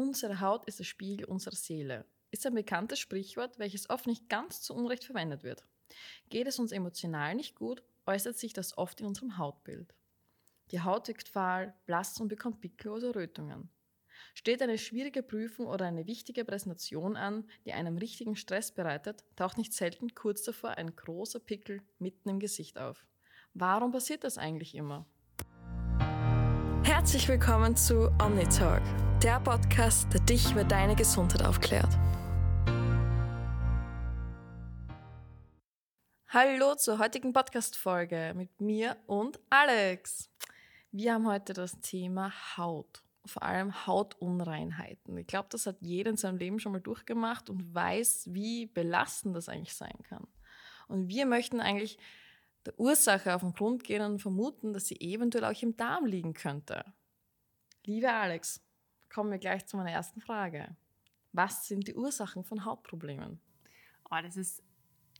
Unsere Haut ist der Spiegel unserer Seele, ist ein bekanntes Sprichwort, welches oft nicht ganz zu Unrecht verwendet wird. Geht es uns emotional nicht gut, äußert sich das oft in unserem Hautbild. Die Haut wirkt fahl, blass und bekommt Pickel oder Rötungen. Steht eine schwierige Prüfung oder eine wichtige Präsentation an, die einem richtigen Stress bereitet, taucht nicht selten kurz davor ein großer Pickel mitten im Gesicht auf. Warum passiert das eigentlich immer? Herzlich willkommen zu OmniTalk, der Podcast, der dich über deine Gesundheit aufklärt. Hallo zur heutigen Podcast-Folge mit mir und Alex. Wir haben heute das Thema Haut, vor allem Hautunreinheiten. Ich glaube, das hat jeder in seinem Leben schon mal durchgemacht und weiß, wie belastend das eigentlich sein kann. Und wir möchten eigentlich der Ursache auf den Grund gehen und vermuten, dass sie eventuell auch im Darm liegen könnte. Liebe Alex, kommen wir gleich zu meiner ersten Frage. Was sind die Ursachen von Hautproblemen? Oh, das ist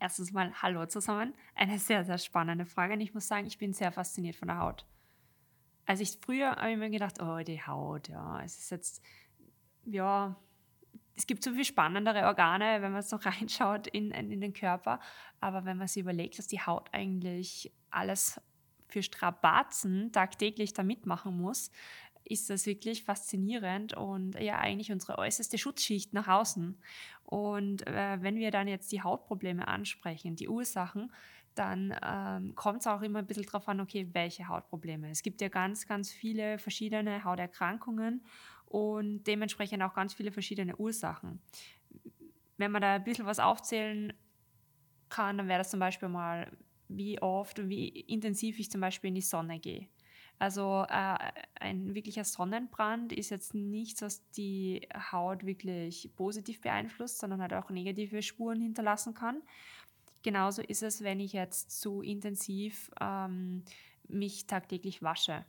erstens mal Hallo zusammen. Eine sehr, sehr spannende Frage. Und ich muss sagen, ich bin sehr fasziniert von der Haut. Also ich früher habe ich mir gedacht, oh, die Haut, ja, es ist jetzt, ja, es gibt so viel spannendere Organe, wenn man so reinschaut in, in den Körper. Aber wenn man sich überlegt, dass die Haut eigentlich alles für Strapazen tagtäglich da mitmachen muss, ist das wirklich faszinierend und ja eigentlich unsere äußerste Schutzschicht nach außen. Und äh, wenn wir dann jetzt die Hautprobleme ansprechen, die Ursachen, dann ähm, kommt es auch immer ein bisschen darauf an, okay, welche Hautprobleme. Es gibt ja ganz, ganz viele verschiedene Hauterkrankungen und dementsprechend auch ganz viele verschiedene Ursachen. Wenn man da ein bisschen was aufzählen kann, dann wäre das zum Beispiel mal, wie oft und wie intensiv ich zum Beispiel in die Sonne gehe. Also äh, ein wirklicher Sonnenbrand ist jetzt nichts, was die Haut wirklich positiv beeinflusst, sondern halt auch negative Spuren hinterlassen kann. Genauso ist es, wenn ich jetzt zu intensiv ähm, mich tagtäglich wasche.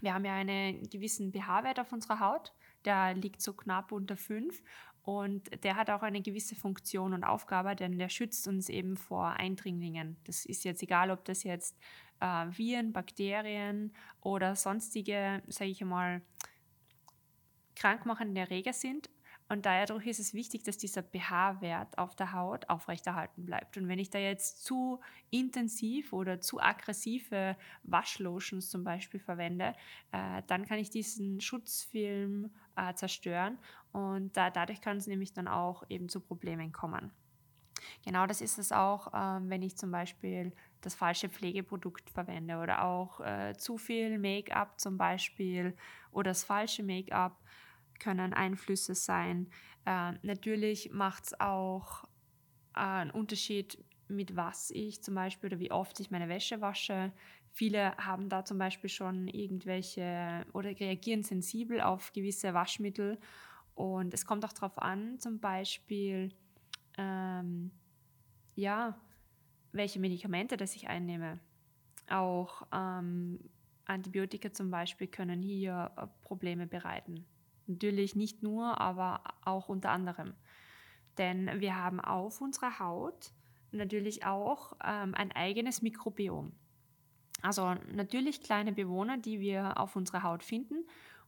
Wir haben ja einen gewissen pH-Wert auf unserer Haut, der liegt so knapp unter 5 und der hat auch eine gewisse Funktion und Aufgabe, denn der schützt uns eben vor Eindringlingen. Das ist jetzt egal, ob das jetzt äh, Viren, Bakterien oder sonstige, sage ich mal, krankmachende Erreger sind. Und dadurch ist es wichtig, dass dieser pH-Wert auf der Haut aufrechterhalten bleibt. Und wenn ich da jetzt zu intensiv oder zu aggressive Waschlotions zum Beispiel verwende, äh, dann kann ich diesen Schutzfilm äh, zerstören und da, dadurch kann es nämlich dann auch eben zu Problemen kommen. Genau das ist es auch, äh, wenn ich zum Beispiel das falsche Pflegeprodukt verwende oder auch äh, zu viel Make-up zum Beispiel oder das falsche Make-up können Einflüsse sein. Äh, natürlich macht es auch äh, einen Unterschied, mit was ich zum Beispiel oder wie oft ich meine Wäsche wasche. Viele haben da zum Beispiel schon irgendwelche oder reagieren sensibel auf gewisse Waschmittel. Und es kommt auch darauf an, zum Beispiel, ähm, ja, welche Medikamente das ich einnehme. Auch ähm, Antibiotika zum Beispiel können hier äh, Probleme bereiten. Natürlich nicht nur, aber auch unter anderem. Denn wir haben auf unserer Haut natürlich auch ähm, ein eigenes Mikrobiom. Also natürlich kleine Bewohner, die wir auf unserer Haut finden.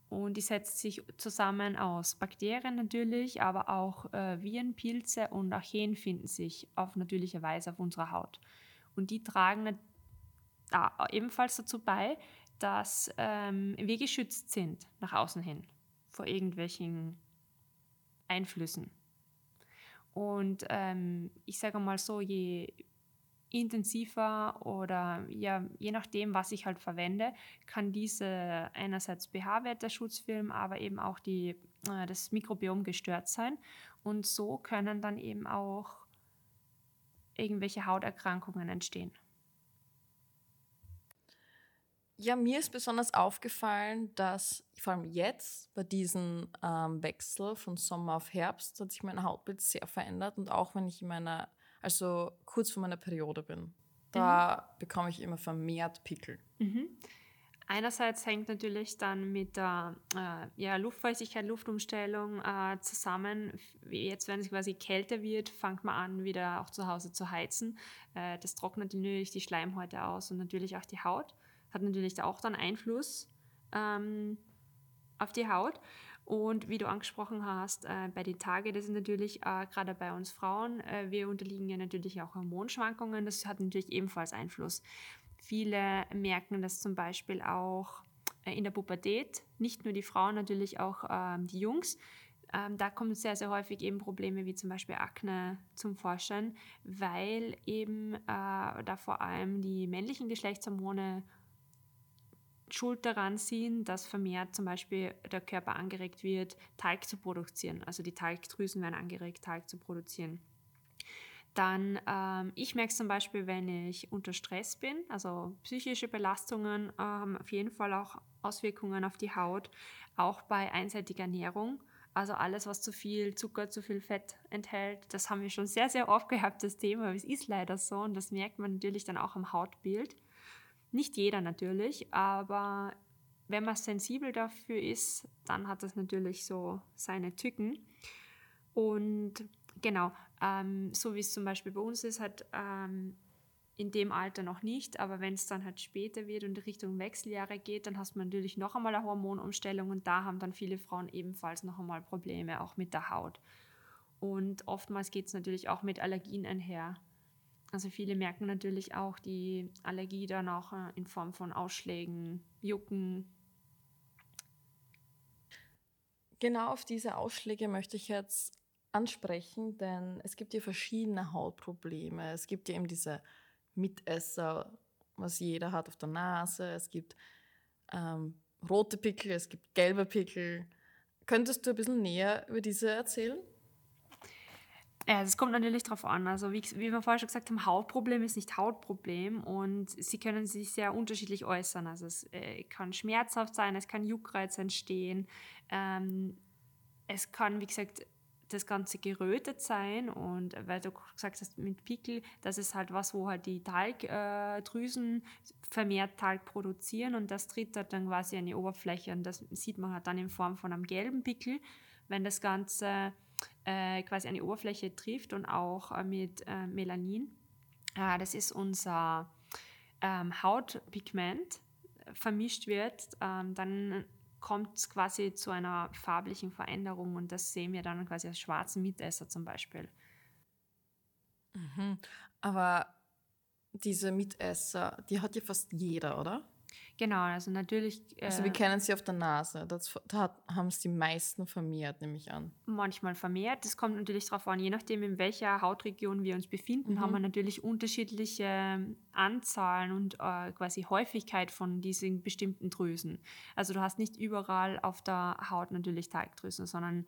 Und die setzt sich zusammen aus Bakterien natürlich, aber auch äh, Viren, Pilze und Archeen finden sich auf natürliche Weise auf unserer Haut. Und die tragen da ebenfalls dazu bei, dass ähm, wir geschützt sind nach außen hin vor irgendwelchen Einflüssen. Und ähm, ich sage mal so, je intensiver oder ja, je nachdem, was ich halt verwende, kann diese einerseits pH-Wert der Schutzfilm, aber eben auch die, äh, das Mikrobiom gestört sein. Und so können dann eben auch irgendwelche Hauterkrankungen entstehen. Ja, mir ist besonders aufgefallen, dass vor allem jetzt bei diesem ähm, Wechsel von Sommer auf Herbst hat sich mein Hautbild sehr verändert und auch wenn ich in meiner, also kurz vor meiner Periode bin, da mhm. bekomme ich immer vermehrt Pickel. Mhm. Einerseits hängt natürlich dann mit der äh, ja, Luftfeuchtigkeit, Luftumstellung äh, zusammen. Jetzt, wenn es quasi kälter wird, fängt man an, wieder auch zu Hause zu heizen. Äh, das trocknet natürlich die Schleimhäute aus und natürlich auch die Haut hat natürlich auch dann Einfluss ähm, auf die Haut. Und wie du angesprochen hast, äh, bei den Tagen, das ist natürlich äh, gerade bei uns Frauen, äh, wir unterliegen ja natürlich auch Hormonschwankungen, das hat natürlich ebenfalls Einfluss. Viele merken das zum Beispiel auch äh, in der Pubertät, nicht nur die Frauen, natürlich auch ähm, die Jungs. Ähm, da kommen sehr, sehr häufig eben Probleme wie zum Beispiel Akne zum Vorschein, weil eben äh, da vor allem die männlichen Geschlechtshormone schuld daran sind, dass vermehrt zum Beispiel der Körper angeregt wird, Talg zu produzieren. Also die Talgdrüsen werden angeregt, Talg zu produzieren. Dann, ähm, ich merke es zum Beispiel, wenn ich unter Stress bin, also psychische Belastungen äh, haben auf jeden Fall auch Auswirkungen auf die Haut, auch bei einseitiger Ernährung. Also alles, was zu viel Zucker, zu viel Fett enthält, das haben wir schon sehr, sehr oft gehabt, das Thema. Es ist leider so und das merkt man natürlich dann auch am Hautbild. Nicht jeder natürlich, aber wenn man sensibel dafür ist, dann hat das natürlich so seine Tücken. Und genau, ähm, so wie es zum Beispiel bei uns ist, halt ähm, in dem Alter noch nicht, aber wenn es dann halt später wird und Richtung Wechseljahre geht, dann hast man natürlich noch einmal eine Hormonumstellung und da haben dann viele Frauen ebenfalls noch einmal Probleme, auch mit der Haut. Und oftmals geht es natürlich auch mit Allergien einher. Also viele merken natürlich auch die Allergie dann auch äh, in Form von Ausschlägen, Jucken. Genau auf diese Ausschläge möchte ich jetzt ansprechen, denn es gibt ja verschiedene Hautprobleme. Es gibt ja eben diese Mitesser, was jeder hat auf der Nase. Es gibt ähm, rote Pickel, es gibt gelbe Pickel. Könntest du ein bisschen näher über diese erzählen? Es kommt natürlich darauf an. Also wie, wie wir vorher schon gesagt haben, Hautproblem ist nicht Hautproblem und sie können sich sehr unterschiedlich äußern. Also es äh, kann schmerzhaft sein, es kann Juckreiz entstehen, ähm, es kann, wie gesagt, das Ganze gerötet sein und weil du gesagt hast mit Pickel, das ist halt was, wo halt die Talgdrüsen äh, vermehrt Talg produzieren und das tritt halt dann quasi an die Oberfläche und das sieht man halt dann in Form von einem gelben Pickel. Wenn das Ganze äh, quasi an die Oberfläche trifft und auch äh, mit äh, Melanin. Äh, das ist unser ähm, Hautpigment vermischt wird, ähm, dann kommt es quasi zu einer farblichen Veränderung und das sehen wir dann quasi als schwarzen Mitesser zum Beispiel. Mhm. Aber diese Mitesser, die hat ja fast jeder, oder? Genau, also natürlich. Äh, also wir kennen sie auf der Nase. Das, da haben es die meisten vermehrt, nehme ich an. Manchmal vermehrt. Das kommt natürlich darauf an, je nachdem, in welcher Hautregion wir uns befinden, mhm. haben wir natürlich unterschiedliche ähm, Anzahlen und äh, quasi Häufigkeit von diesen bestimmten Drüsen. Also du hast nicht überall auf der Haut natürlich Teigdrüsen, sondern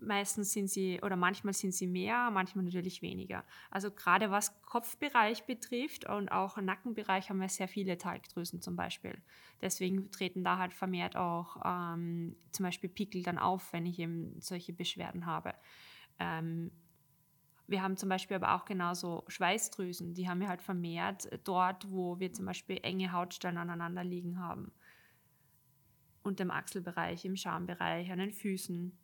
meistens sind sie oder manchmal sind sie mehr, manchmal natürlich weniger. Also gerade was Kopfbereich betrifft und auch Nackenbereich haben wir sehr viele Talgdrüsen zum Beispiel. Deswegen treten da halt vermehrt auch ähm, zum Beispiel Pickel dann auf, wenn ich eben solche Beschwerden habe. Ähm, wir haben zum Beispiel aber auch genauso Schweißdrüsen, die haben wir halt vermehrt dort, wo wir zum Beispiel enge Hautstellen aneinander liegen haben. Und im Achselbereich, im Schambereich, an den Füßen.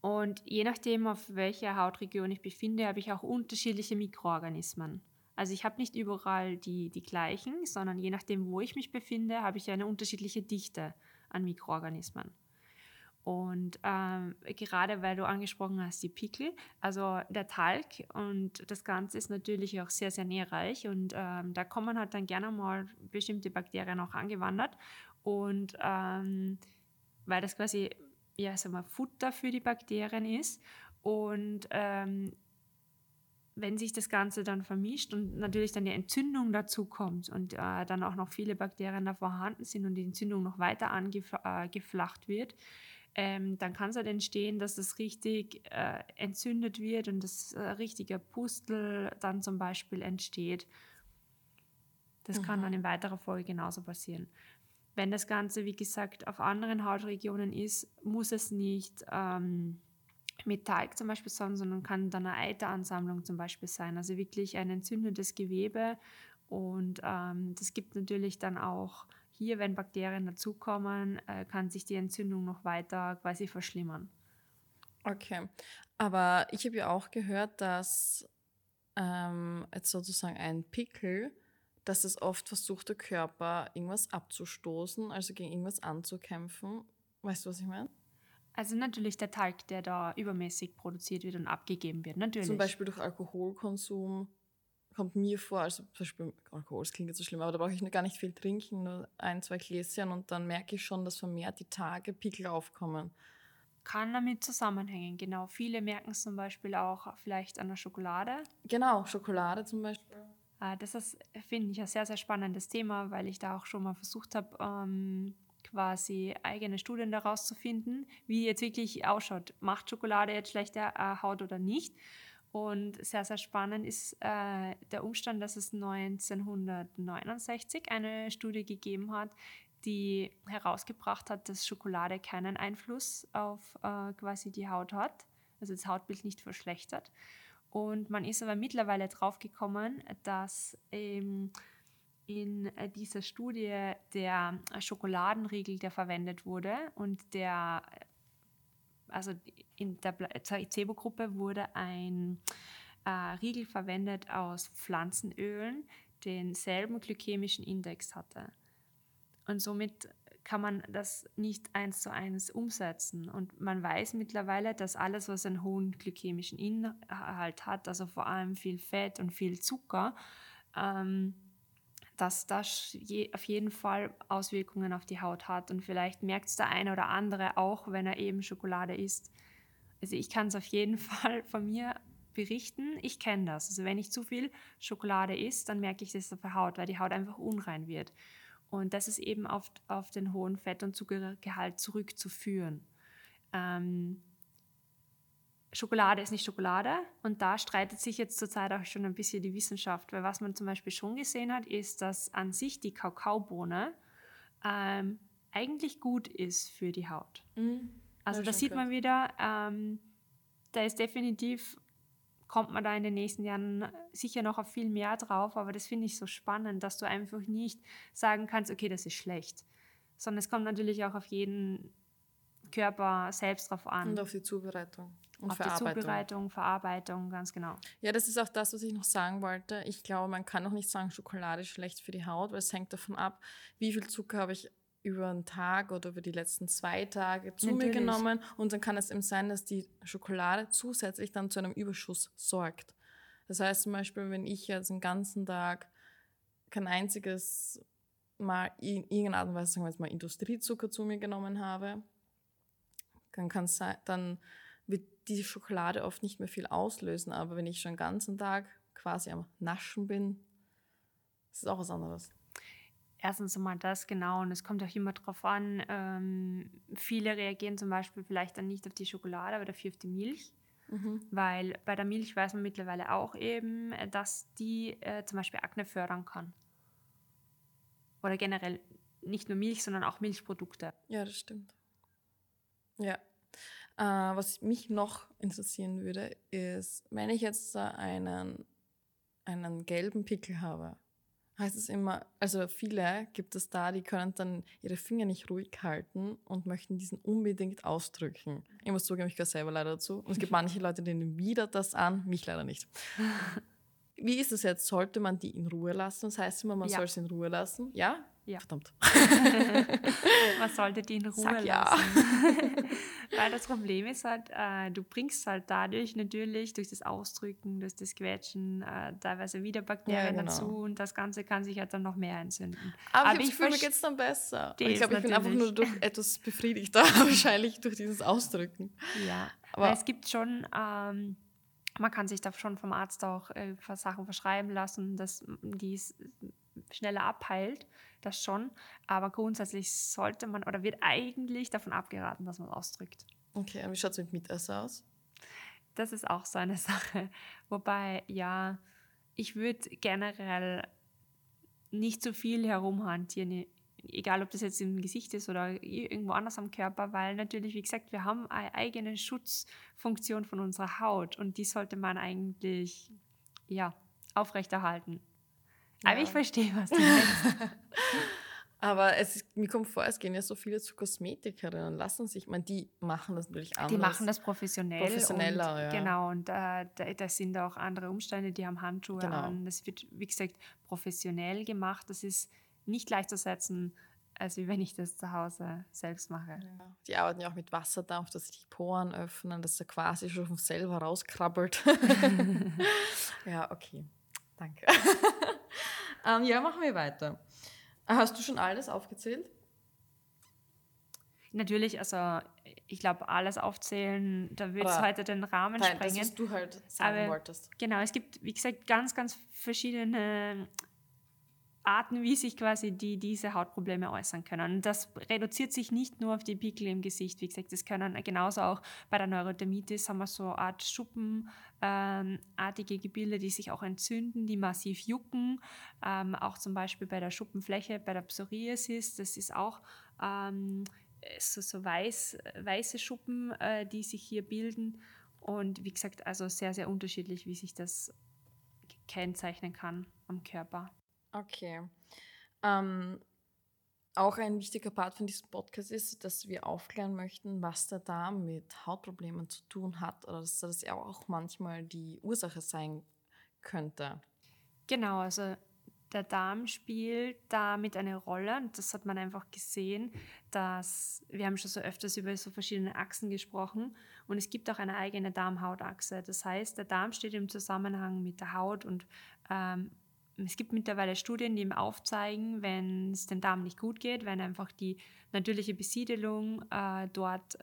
Und je nachdem, auf welcher Hautregion ich befinde, habe ich auch unterschiedliche Mikroorganismen. Also ich habe nicht überall die, die gleichen, sondern je nachdem, wo ich mich befinde, habe ich eine unterschiedliche Dichte an Mikroorganismen. Und ähm, gerade weil du angesprochen hast, die Pickel, also der Talg und das Ganze ist natürlich auch sehr, sehr nährreich und ähm, da kommen halt dann gerne mal bestimmte Bakterien auch angewandert. Und ähm, weil das quasi ja, sagen wir, Futter für die Bakterien ist. Und ähm, wenn sich das Ganze dann vermischt und natürlich dann die Entzündung dazu kommt und äh, dann auch noch viele Bakterien da vorhanden sind und die Entzündung noch weiter angeflacht äh, wird, ähm, dann kann es halt entstehen, dass das richtig äh, entzündet wird und das äh, richtige Pustel dann zum Beispiel entsteht. Das mhm. kann dann in weiterer Folge genauso passieren. Wenn das Ganze, wie gesagt, auf anderen Hautregionen ist, muss es nicht ähm, mit Talg zum Beispiel sein, sondern kann dann eine Eiteransammlung zum Beispiel sein. Also wirklich ein entzündetes Gewebe. Und ähm, das gibt natürlich dann auch hier, wenn Bakterien dazukommen, äh, kann sich die Entzündung noch weiter quasi verschlimmern. Okay, aber ich habe ja auch gehört, dass ähm, jetzt sozusagen ein Pickel dass es oft versucht, der Körper irgendwas abzustoßen, also gegen irgendwas anzukämpfen. Weißt du, was ich meine? Also natürlich der Talg, der da übermäßig produziert wird und abgegeben wird, natürlich. Zum Beispiel durch Alkoholkonsum kommt mir vor, also zum Beispiel Alkohol, das klingt jetzt so schlimm, aber da brauche ich gar nicht viel trinken, nur ein, zwei Gläschen und dann merke ich schon, dass vermehrt die Tage Pickel aufkommen. Kann damit zusammenhängen, genau. Viele merken es zum Beispiel auch vielleicht an der Schokolade. Genau, Schokolade zum Beispiel. Äh, das ist, finde ich, ein sehr, sehr spannendes Thema, weil ich da auch schon mal versucht habe, ähm, quasi eigene Studien daraus zu finden, wie jetzt wirklich ausschaut. Macht Schokolade jetzt schlechter äh, Haut oder nicht? Und sehr, sehr spannend ist äh, der Umstand, dass es 1969 eine Studie gegeben hat, die herausgebracht hat, dass Schokolade keinen Einfluss auf quasi die Haut hat, also das Hautbild nicht verschlechtert. Und man ist aber mittlerweile draufgekommen, dass ähm, in dieser Studie der Schokoladenriegel, der verwendet wurde und der also in der Placebo-Gruppe wurde ein äh, Riegel verwendet aus Pflanzenölen, denselben glykämischen Index hatte. Und somit kann man das nicht eins zu eins umsetzen. Und man weiß mittlerweile, dass alles, was einen hohen glykämischen Inhalt hat, also vor allem viel Fett und viel Zucker, ähm, dass das je, auf jeden Fall Auswirkungen auf die Haut hat. Und vielleicht merkt es der eine oder andere auch, wenn er eben Schokolade isst. Also ich kann es auf jeden Fall von mir berichten. Ich kenne das. Also wenn ich zu viel Schokolade isst, dann merke ich das auf der Haut, weil die Haut einfach unrein wird. Und das ist eben auf, auf den hohen Fett- und Zuckergehalt zurückzuführen. Ähm, Schokolade ist nicht Schokolade und da streitet sich jetzt zurzeit auch schon ein bisschen die Wissenschaft, weil was man zum Beispiel schon gesehen hat, ist, dass an sich die Kakaobohne ähm, eigentlich gut ist für die Haut. Mhm. Also da sieht man wieder, ähm, da ist definitiv, kommt man da in den nächsten Jahren sicher noch auf viel mehr drauf, aber das finde ich so spannend, dass du einfach nicht sagen kannst, okay, das ist schlecht, sondern es kommt natürlich auch auf jeden Körper selbst drauf an. Und auf die Zubereitung. Und auf Verarbeitung. die Zubereitung, Verarbeitung, ganz genau. Ja, das ist auch das, was ich noch sagen wollte. Ich glaube, man kann auch nicht sagen, Schokolade ist schlecht für die Haut, weil es hängt davon ab, wie viel Zucker habe ich über einen Tag oder über die letzten zwei Tage zu Natürlich. mir genommen. Und dann kann es eben sein, dass die Schokolade zusätzlich dann zu einem Überschuss sorgt. Das heißt zum Beispiel, wenn ich jetzt den ganzen Tag kein einziges Mal in irgendeiner Art und Weise, sagen wir jetzt mal, Industriezucker zu mir genommen habe, dann kann es sein, dann wird die Schokolade oft nicht mehr viel auslösen. Aber wenn ich schon den ganzen Tag quasi am Naschen bin, ist es auch was anderes. Erstens einmal das, genau. Und es kommt auch immer darauf an. Ähm, viele reagieren zum Beispiel vielleicht dann nicht auf die Schokolade, aber dafür auf die Milch. Mhm. Weil bei der Milch weiß man mittlerweile auch eben, dass die äh, zum Beispiel Akne fördern kann. Oder generell nicht nur Milch, sondern auch Milchprodukte. Ja, das stimmt. Ja, äh, was mich noch interessieren würde, ist, wenn ich jetzt einen, einen gelben Pickel habe, heißt es immer, also viele gibt es da, die können dann ihre Finger nicht ruhig halten und möchten diesen unbedingt ausdrücken. Ich muss zugeben, ich gehöre selber leider dazu. Und es gibt manche Leute, die nehmen wieder das an, mich leider nicht. Wie ist es jetzt? Sollte man die in Ruhe lassen? Das heißt immer, man ja. soll sie in Ruhe lassen. Ja? Ja. Verdammt. Man sollte die in Ruhe Sag lassen. Ja. Weil das Problem ist halt, äh, du bringst halt dadurch natürlich durch das Ausdrücken, durch das Quetschen äh, teilweise wieder Bakterien ja, genau. dazu und das Ganze kann sich halt dann noch mehr entzünden. Aber, Aber ich, ich fühle, geht es dann besser. Ich glaube, ich bin einfach nur durch etwas befriedigter, wahrscheinlich durch dieses Ausdrücken. Ja, aber es gibt schon... Ähm, man kann sich da schon vom Arzt auch äh, Sachen verschreiben lassen, dass die schneller abheilt, das schon. Aber grundsätzlich sollte man oder wird eigentlich davon abgeraten, dass man ausdrückt. Okay, und wie schaut es mit Mitesser aus? Das ist auch so eine Sache. Wobei, ja, ich würde generell nicht so viel herumhantieren, egal ob das jetzt im Gesicht ist oder irgendwo anders am Körper, weil natürlich, wie gesagt, wir haben eine eigene Schutzfunktion von unserer Haut und die sollte man eigentlich ja, aufrechterhalten. Ja. Aber ich verstehe, was du meinst. Aber es ist, mir kommt vor, es gehen ja so viele zu Kosmetikerinnen und lassen sich, man, die machen das natürlich anders. Die machen das professionell. Professioneller, und, ja. Genau, und äh, da, da, sind auch andere Umstände, die haben Handschuhe genau. an. Das wird, wie gesagt, professionell gemacht. Das ist nicht gleichzusetzen als wenn ich das zu Hause selbst mache. Ja. Die arbeiten ja auch mit Wasserdampf, dass sich die Poren öffnen, dass er quasi schon von selber rauskrabbelt. ja, okay. Danke. Ähm, ja, machen wir weiter. Hast du schon alles aufgezählt? Natürlich, also ich glaube, alles aufzählen, da würde es heute den Rahmen nein, sprengen. Das, was du halt sagen Aber, wolltest. Genau, es gibt, wie gesagt, ganz, ganz verschiedene Arten, wie sich quasi die, diese Hautprobleme äußern können. Und das reduziert sich nicht nur auf die Pickel im Gesicht. Wie gesagt, das können genauso auch bei der Neurodermitis haben wir so eine Art schuppenartige ähm, Gebilde, die sich auch entzünden, die massiv jucken. Ähm, auch zum Beispiel bei der Schuppenfläche, bei der Psoriasis, das ist auch ähm, so, so weiß, weiße Schuppen, äh, die sich hier bilden. Und wie gesagt, also sehr, sehr unterschiedlich, wie sich das kennzeichnen kann am Körper. Okay. Ähm, auch ein wichtiger Part von diesem Podcast ist, dass wir aufklären möchten, was der Darm mit Hautproblemen zu tun hat oder dass das ja auch manchmal die Ursache sein könnte. Genau, also der Darm spielt damit eine Rolle und das hat man einfach gesehen, dass wir haben schon so öfters über so verschiedene Achsen gesprochen und es gibt auch eine eigene Darmhautachse. Das heißt, der Darm steht im Zusammenhang mit der Haut und ähm, es gibt mittlerweile Studien, die ihm aufzeigen, wenn es dem Darm nicht gut geht, wenn einfach die natürliche Besiedelung äh, dort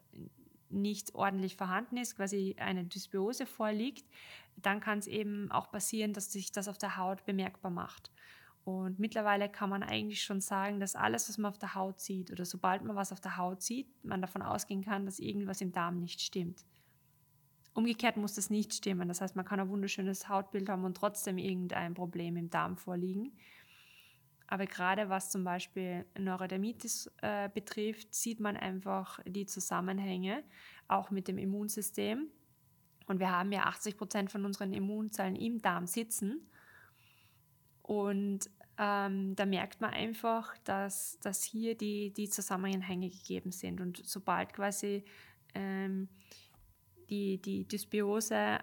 nicht ordentlich vorhanden ist, quasi eine Dysbiose vorliegt, dann kann es eben auch passieren, dass sich das auf der Haut bemerkbar macht. Und mittlerweile kann man eigentlich schon sagen, dass alles, was man auf der Haut sieht oder sobald man was auf der Haut sieht, man davon ausgehen kann, dass irgendwas im Darm nicht stimmt. Umgekehrt muss das nicht stimmen. Das heißt, man kann ein wunderschönes Hautbild haben und trotzdem irgendein Problem im Darm vorliegen. Aber gerade was zum Beispiel Neurodermitis äh, betrifft, sieht man einfach die Zusammenhänge auch mit dem Immunsystem. Und wir haben ja 80 Prozent von unseren Immunzellen im Darm sitzen. Und ähm, da merkt man einfach, dass, dass hier die, die Zusammenhänge gegeben sind. Und sobald quasi ähm, die, die Dysbiose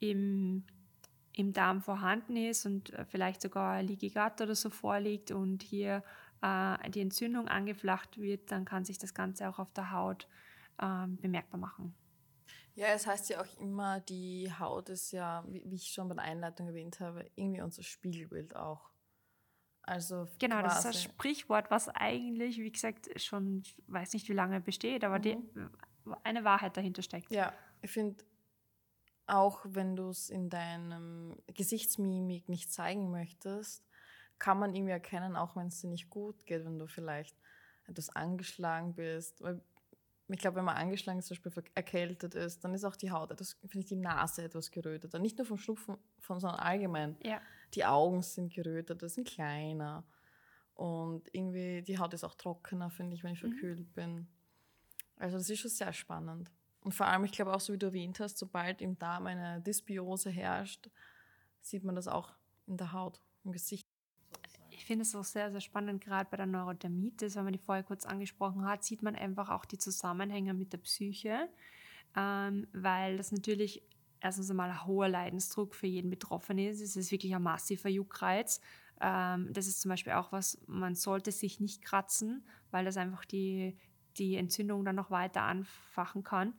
im, im Darm vorhanden ist und äh, vielleicht sogar Leaky Gut oder so vorliegt und hier äh, die Entzündung angeflacht wird, dann kann sich das Ganze auch auf der Haut äh, bemerkbar machen. Ja, es heißt ja auch immer, die Haut ist ja, wie, ich schon bei der Einleitung erwähnt habe, irgendwie unser Spiegelbild auch. Also genau, das ist ein Sprichwort, was eigentlich, wie gesagt, schon weiß nicht, wie lange besteht, aber mhm. die, eine Wahrheit dahinter steckt. Ja, ich finde, auch wenn du es in deinem Gesichtsmimik nicht zeigen möchtest, kann man irgendwie erkennen, auch wenn es dir nicht gut geht, wenn du vielleicht etwas angeschlagen bist. Weil ich glaube, wenn man angeschlagen ist, zum Beispiel erkältet ist, dann ist auch die Haut, das finde ich, die Nase etwas gerötet. Nicht nur vom Schnupfen, sondern allgemein. Ja. Die Augen sind gerötet, das sind kleiner. Und irgendwie, die Haut ist auch trockener, finde ich, wenn ich mhm. verkühlt mhm. bin. Also das ist schon sehr spannend. Und vor allem, ich glaube auch, so wie du erwähnt hast, sobald im Darm eine Dysbiose herrscht, sieht man das auch in der Haut, im Gesicht. Ich finde es auch sehr, sehr spannend, gerade bei der Neurodermitis, wenn man die vorher kurz angesprochen hat, sieht man einfach auch die Zusammenhänge mit der Psyche, ähm, weil das natürlich erstens einmal ein hoher Leidensdruck für jeden Betroffenen ist. Es ist wirklich ein massiver Juckreiz. Ähm, das ist zum Beispiel auch was, man sollte sich nicht kratzen, weil das einfach die, die Entzündung dann noch weiter anfachen kann.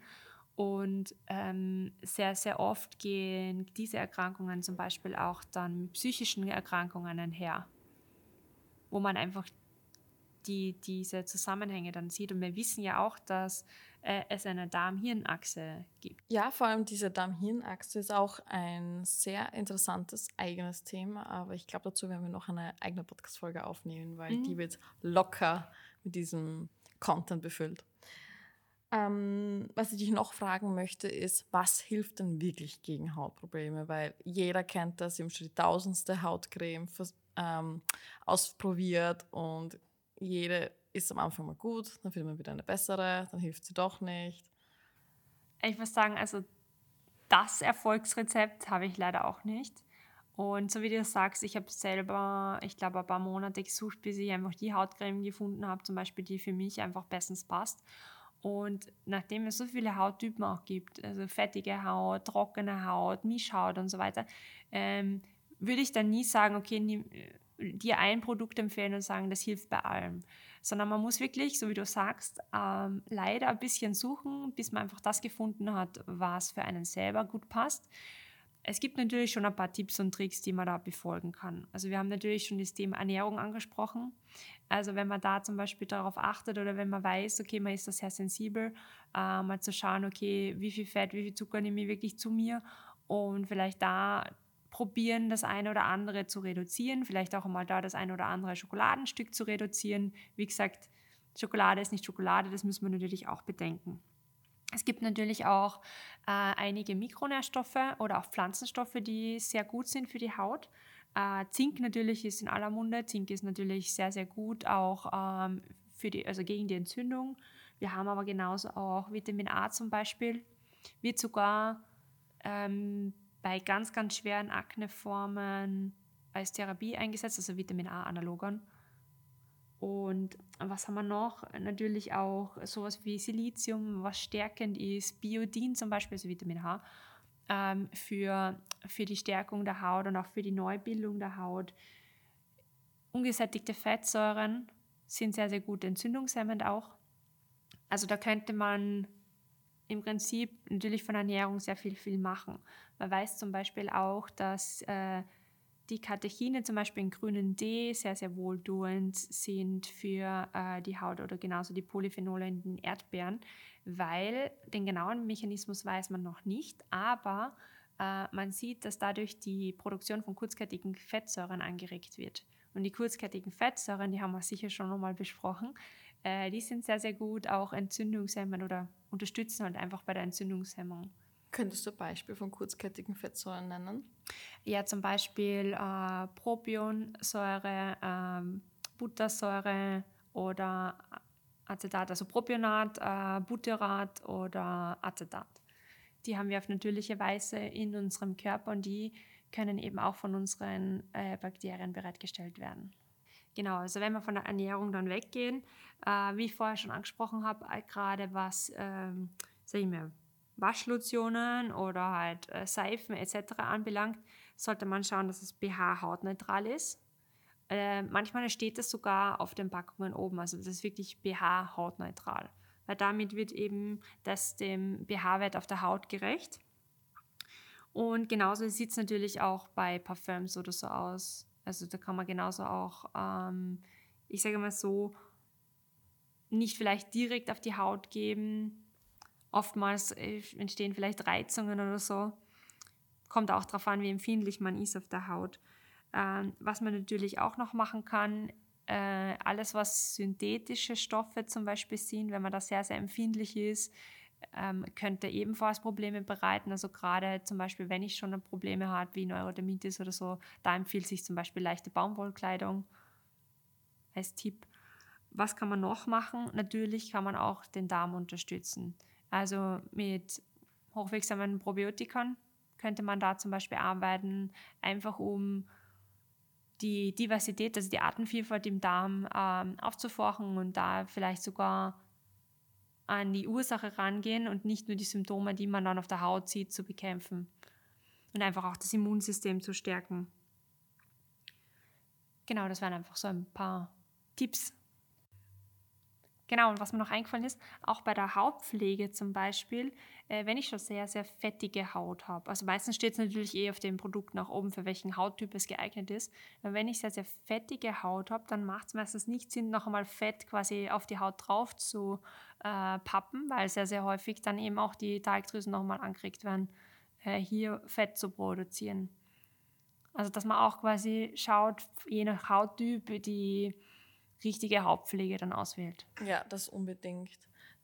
Und ähm, sehr, sehr oft gehen diese Erkrankungen zum Beispiel auch dann mit psychischen Erkrankungen einher, wo man einfach die, diese Zusammenhänge dann sieht. Und wir wissen ja auch, dass äh, es eine Darm-Hirn-Achse gibt. Ja, vor allem diese Darm-Hirn-Achse ist auch ein sehr interessantes eigenes Thema, aber ich glaube, dazu werden wir noch eine eigene Podcast-Folge aufnehmen, weil mhm. die wird locker mit diesem Content befüllt. Ähm, was ich dich noch fragen möchte, ist, was hilft denn wirklich gegen Hautprobleme? Weil jeder kennt das, im schon die tausendste Hautcreme ähm, ausprobiert und jede ist am Anfang mal gut, dann findet man wieder eine bessere, dann hilft sie doch nicht. Ich muss sagen, also das Erfolgsrezept habe ich leider auch nicht. Und so wie du sagst, ich habe selber, ich glaube, ein paar Monate gesucht, bis ich einfach die Hautcreme gefunden habe, zum Beispiel, die für mich einfach bestens passt. Und nachdem es so viele Hauttypen auch gibt, also fettige Haut, trockene Haut, Mischhaut und so weiter, ähm, würde ich dann nie sagen, okay, nie, dir ein Produkt empfehlen und sagen, das hilft bei allem. sondern man muss wirklich, so wie du sagst, ähm, leider ein bisschen suchen, bis man einfach das gefunden hat, was für einen selber gut passt. Es gibt natürlich schon ein paar Tipps und Tricks, die man da befolgen kann. Also wir haben natürlich schon das Thema Ernährung angesprochen. Also wenn man da zum Beispiel darauf achtet oder wenn man weiß, okay, man ist da sehr sensibel, äh, mal zu schauen, okay, wie viel Fett, wie viel Zucker nehme ich wirklich zu mir und vielleicht da probieren, das eine oder andere zu reduzieren, vielleicht auch mal da das eine oder andere Schokoladenstück zu reduzieren. Wie gesagt, Schokolade ist nicht Schokolade, das müssen wir natürlich auch bedenken. Es gibt natürlich auch äh, einige Mikronährstoffe oder auch Pflanzenstoffe, die sehr gut sind für die Haut. Äh, Zink natürlich ist in aller Munde. Zink ist natürlich sehr, sehr gut auch ähm, für die, also gegen die Entzündung. Wir haben aber genauso auch Vitamin A zum Beispiel, wird sogar ähm, bei ganz, ganz schweren Akneformen als Therapie eingesetzt, also Vitamin A-Analogon. Und was haben wir noch? Natürlich auch sowas wie Silizium, was stärkend ist, Biodin zum Beispiel, also Vitamin H, ähm, für, für die Stärkung der Haut und auch für die Neubildung der Haut. Ungesättigte Fettsäuren sind sehr, sehr gut entzündungshemmend auch. Also da könnte man im Prinzip natürlich von Ernährung sehr viel, viel machen. Man weiß zum Beispiel auch, dass äh, die Katechine zum Beispiel in grünen D sehr, sehr wohltuend sind für äh, die Haut oder genauso die Polyphenole in den Erdbeeren, weil den genauen Mechanismus weiß man noch nicht, aber äh, man sieht, dass dadurch die Produktion von kurzkettigen Fettsäuren angeregt wird. Und die kurzkettigen Fettsäuren, die haben wir sicher schon nochmal besprochen, äh, die sind sehr, sehr gut auch entzündungshemmend oder unterstützen halt einfach bei der Entzündungshemmung. Könntest du Beispiel von kurzkettigen Fettsäuren nennen? Ja, zum Beispiel äh, Propionsäure, ähm, Buttersäure oder Acetat, also Propionat, äh, Butyrat oder Acetat. Die haben wir auf natürliche Weise in unserem Körper und die können eben auch von unseren äh, Bakterien bereitgestellt werden. Genau, also wenn wir von der Ernährung dann weggehen, äh, wie ich vorher schon angesprochen habe, äh, gerade was, ähm, sag ich mal, Waschlotionen oder halt äh, Seifen etc. anbelangt, sollte man schauen, dass es pH-hautneutral ist. Äh, manchmal steht es sogar auf den Packungen oben, also das ist wirklich pH-hautneutral, weil damit wird eben das dem pH-Wert auf der Haut gerecht. Und genauso sieht es natürlich auch bei Parfüms oder so aus. Also da kann man genauso auch, ähm, ich sage mal so, nicht vielleicht direkt auf die Haut geben, Oftmals äh, entstehen vielleicht Reizungen oder so. Kommt auch darauf an, wie empfindlich man ist auf der Haut. Ähm, was man natürlich auch noch machen kann, äh, alles was synthetische Stoffe zum Beispiel sind, wenn man da sehr, sehr empfindlich ist, ähm, könnte ebenfalls Probleme bereiten. Also gerade zum Beispiel, wenn ich schon Probleme habe wie Neurodermitis oder so, da empfiehlt sich zum Beispiel leichte Baumwollkleidung als Tipp. Was kann man noch machen? Natürlich kann man auch den Darm unterstützen. Also mit hochwirksamen Probiotikern könnte man da zum Beispiel arbeiten, einfach um die Diversität, also die Artenvielfalt im Darm ähm, aufzuforchen und da vielleicht sogar an die Ursache rangehen und nicht nur die Symptome, die man dann auf der Haut sieht, zu bekämpfen und einfach auch das Immunsystem zu stärken. Genau, das wären einfach so ein paar Tipps, Genau, und was mir noch eingefallen ist, auch bei der Hautpflege zum Beispiel, äh, wenn ich schon sehr, sehr fettige Haut habe, also meistens steht es natürlich eh auf dem Produkt nach oben, für welchen Hauttyp es geeignet ist, aber wenn ich sehr, sehr fettige Haut habe, dann macht es meistens nicht Sinn, noch einmal Fett quasi auf die Haut drauf zu äh, pappen, weil sehr, sehr häufig dann eben auch die Talgdrüsen nochmal angeregt werden, äh, hier Fett zu produzieren. Also dass man auch quasi schaut, je nach Hauttyp, die richtige Hautpflege dann auswählt. Ja, das unbedingt.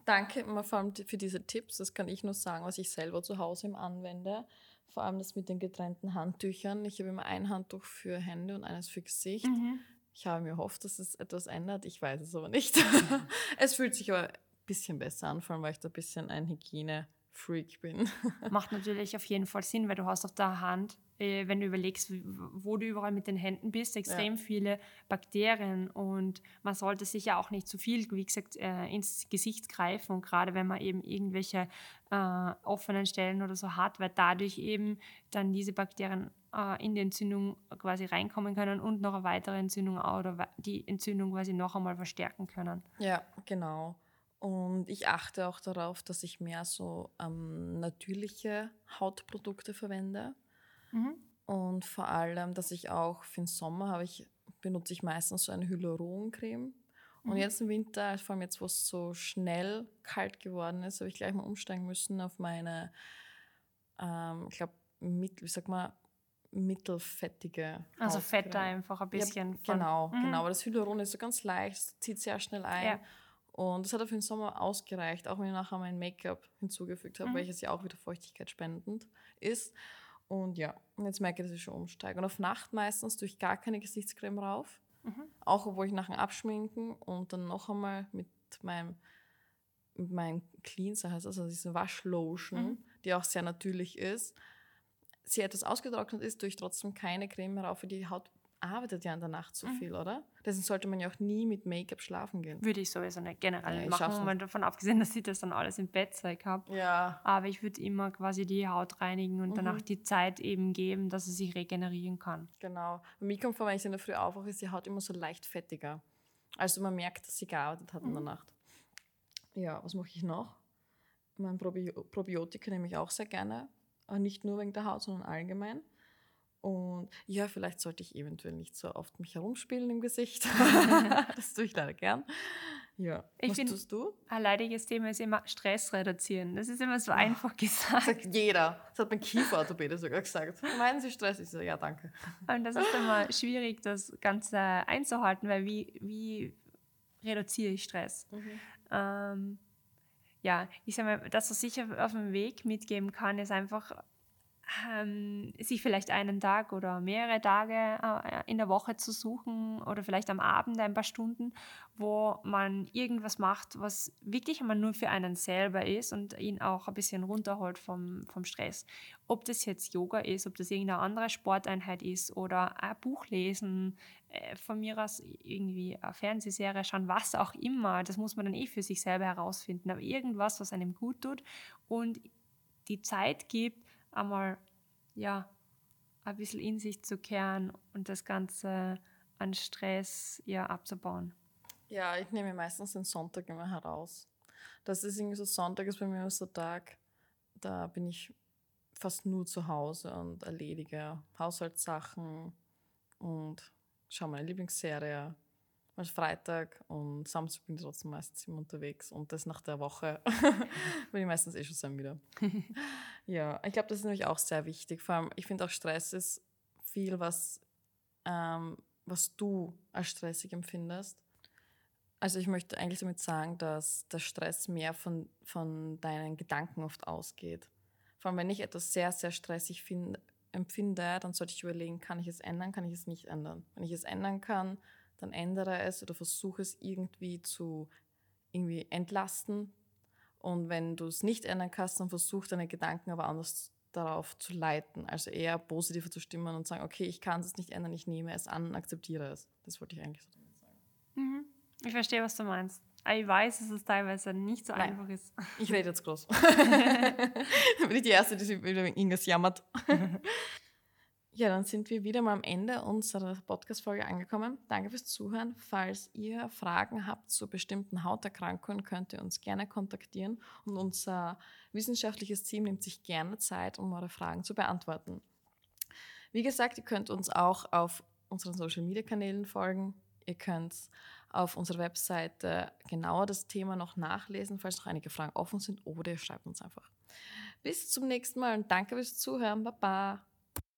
Danke immer vor allem für diese Tipps. Das kann ich nur sagen, was ich selber zu Hause im anwende. Vor allem das mit den getrennten Handtüchern. Ich habe immer ein Handtuch für Hände und eines für Gesicht. Mhm. Ich habe mir gehofft, dass es etwas ändert. Ich weiß es aber nicht. es fühlt sich aber ein bisschen besser an, vor allem weil ich da ein bisschen ein Hygiene Freak bin. Macht natürlich auf jeden Fall Sinn, weil du hast auf der Hand, äh, wenn du überlegst, wo du überall mit den Händen bist, extrem ja. viele Bakterien und man sollte sich ja auch nicht zu viel, wie gesagt, äh, ins Gesicht greifen und gerade wenn man eben irgendwelche äh, offenen Stellen oder so hat, weil dadurch eben dann diese Bakterien äh, in die Entzündung quasi reinkommen können und noch eine weitere Entzündung oder die Entzündung quasi noch einmal verstärken können. Ja, genau. Und ich achte auch darauf, dass ich mehr so ähm, natürliche Hautprodukte verwende. Mhm. Und vor allem, dass ich auch für den Sommer habe ich, benutze ich meistens so eine Hyaluroncreme. Und mhm. jetzt im Winter, vor allem jetzt, wo es so schnell kalt geworden ist, habe ich gleich mal umsteigen müssen auf meine, ähm, ich glaube, mit, wie sag mal, mittelfettige. Also Fette einfach ein bisschen. Ja, genau, mhm. genau. Aber das Hyaluron ist so ganz leicht, zieht sehr schnell ein. Ja. Und das hat auf den Sommer ausgereicht, auch wenn ich nachher mein Make-up hinzugefügt habe, mhm. welches ja auch wieder feuchtigkeitsspendend ist. Und ja, jetzt merke ich, dass ich schon umsteige. Und auf Nacht meistens tue ich gar keine Gesichtscreme rauf. Mhm. Auch obwohl ich nachher abschminken und dann noch einmal mit meinem, mit meinem Cleanser, heißt das, also diese Waschlotion, mhm. die auch sehr natürlich ist, sie etwas ausgetrocknet ist, tue ich trotzdem keine Creme mehr rauf, für die Haut arbeitet ja in der Nacht so mhm. viel, oder? Deswegen sollte man ja auch nie mit Make-up schlafen gehen. Würde ich sowieso nicht generell ja, machen, mal davon abgesehen, dass ich das dann alles im Bettzeug habe. Ja. Aber ich würde immer quasi die Haut reinigen und mhm. danach die Zeit eben geben, dass sie sich regenerieren kann. Genau. Bei mir kommt vor, wenn ich in der Früh aufwache, ist die Haut immer so leicht fettiger. Also man merkt, dass sie gearbeitet hat mhm. in der mhm. Nacht. Ja, was mache ich noch? Mein Probi Probiotika nehme ich auch sehr gerne. Aber nicht nur wegen der Haut, sondern allgemein. Und ja, vielleicht sollte ich eventuell nicht so oft mich herumspielen im Gesicht. das tue ich leider gern. Ja. Ich Was find, tust du? Ein leidiges Thema ist immer Stress reduzieren. Das ist immer so einfach gesagt. Sagt jeder. Das hat mein Kieferorthopäde sogar gesagt. Meinen Sie Stress? Ich so, ja, danke. Und das ist immer schwierig, das Ganze einzuhalten, weil wie, wie reduziere ich Stress? Mhm. Ähm, ja, ich sage mal, das, was ich auf dem Weg mitgeben kann, ist einfach ähm, sich vielleicht einen Tag oder mehrere Tage äh, in der Woche zu suchen oder vielleicht am Abend ein paar Stunden, wo man irgendwas macht, was wirklich einmal nur für einen selber ist und ihn auch ein bisschen runterholt vom, vom Stress. Ob das jetzt Yoga ist, ob das irgendeine andere Sporteinheit ist oder ein Buch lesen, äh, von mir aus irgendwie eine Fernsehserie schauen, was auch immer, das muss man dann eh für sich selber herausfinden, aber irgendwas, was einem gut tut und die Zeit gibt, einmal ja, ein bisschen in sich zu kehren und das Ganze an Stress ja abzubauen. Ja, ich nehme meistens den Sonntag immer heraus. Das ist irgendwie so, Sonntag ist bei mir so ein Tag, da bin ich fast nur zu Hause und erledige Haushaltssachen und schaue meine Lieblingsserie mal Freitag und Samstag bin ich trotzdem meistens immer unterwegs und das nach der Woche bin ich meistens eh schon sein wieder. ja, ich glaube, das ist nämlich auch sehr wichtig. Vor allem, ich finde auch Stress ist viel, was, ähm, was du als stressig empfindest. Also ich möchte eigentlich damit sagen, dass der Stress mehr von, von deinen Gedanken oft ausgeht. Vor allem, wenn ich etwas sehr, sehr stressig find, empfinde, dann sollte ich überlegen, kann ich es ändern, kann ich es nicht ändern. Wenn ich es ändern kann, dann ändere es oder versuche es irgendwie zu irgendwie entlasten. Und wenn du es nicht ändern kannst, dann versuch deine Gedanken aber anders darauf zu leiten. Also eher positiver zu stimmen und sagen, okay, ich kann es nicht ändern, ich nehme es an, akzeptiere es. Das wollte ich eigentlich so damit sagen. Mhm. Ich verstehe, was du meinst. Ich weiß, dass es teilweise nicht so Nein. einfach ist. Ich rede jetzt groß. Dann bin ich die Erste, die sich wegen irgendwas jammert. Ja, dann sind wir wieder mal am Ende unserer Podcast-Folge angekommen. Danke fürs Zuhören. Falls ihr Fragen habt zu bestimmten Hauterkrankungen, könnt ihr uns gerne kontaktieren und unser wissenschaftliches Team nimmt sich gerne Zeit, um eure Fragen zu beantworten. Wie gesagt, ihr könnt uns auch auf unseren Social-Media-Kanälen folgen. Ihr könnt auf unserer Webseite genauer das Thema noch nachlesen, falls noch einige Fragen offen sind, oder ihr schreibt uns einfach. Bis zum nächsten Mal und danke fürs Zuhören. Baba!